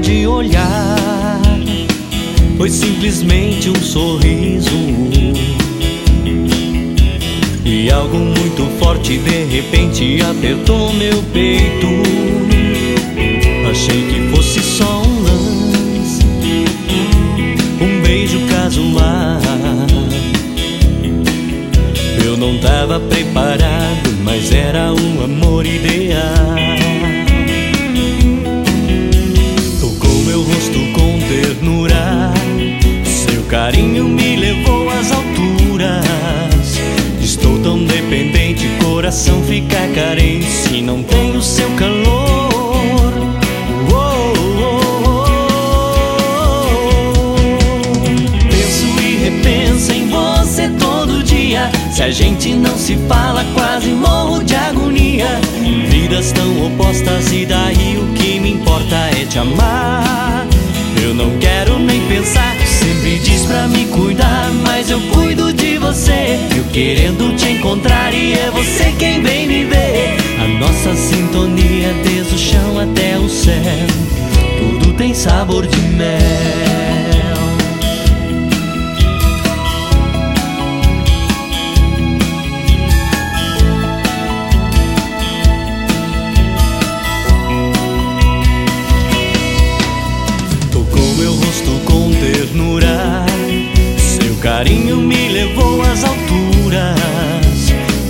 de olhar. Foi simplesmente um sorriso. E algo muito forte de repente apertou meu peito. Achei que fosse só um lance, um beijo casual. Eu não tava preparado, mas era um amor ideal. A gente não se fala, quase morro de agonia. Vidas tão opostas, e daí o que me importa é te amar. Eu não quero nem pensar, sempre diz pra me cuidar, mas eu cuido de você. Eu querendo te encontrar e é você quem vem me ver. A nossa sintonia desde o chão até o céu, tudo tem sabor de mel. Carinho me levou às alturas.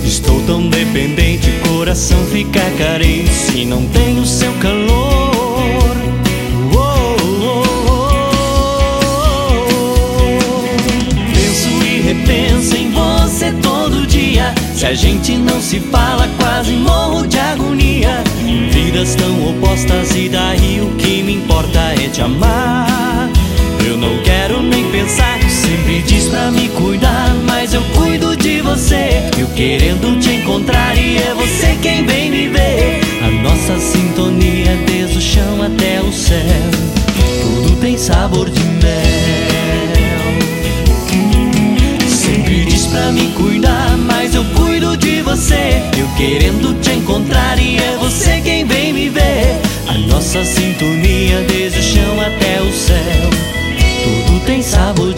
Estou tão dependente, coração fica carente se não tenho seu calor. Oh, oh, oh. Penso e repenso em você todo dia. Se a gente não se fala, quase morro de agonia. Vidas tão opostas, e daí o que me importa é te amar. Eu querendo te encontrar e é você quem vem me ver. A nossa sintonia desde o chão até o céu. Tudo tem sabor de mel. Sempre diz pra me cuidar, mas eu cuido de você. Eu querendo te encontrar e é você quem vem me ver. A nossa sintonia desde o chão até o céu. Tudo tem sabor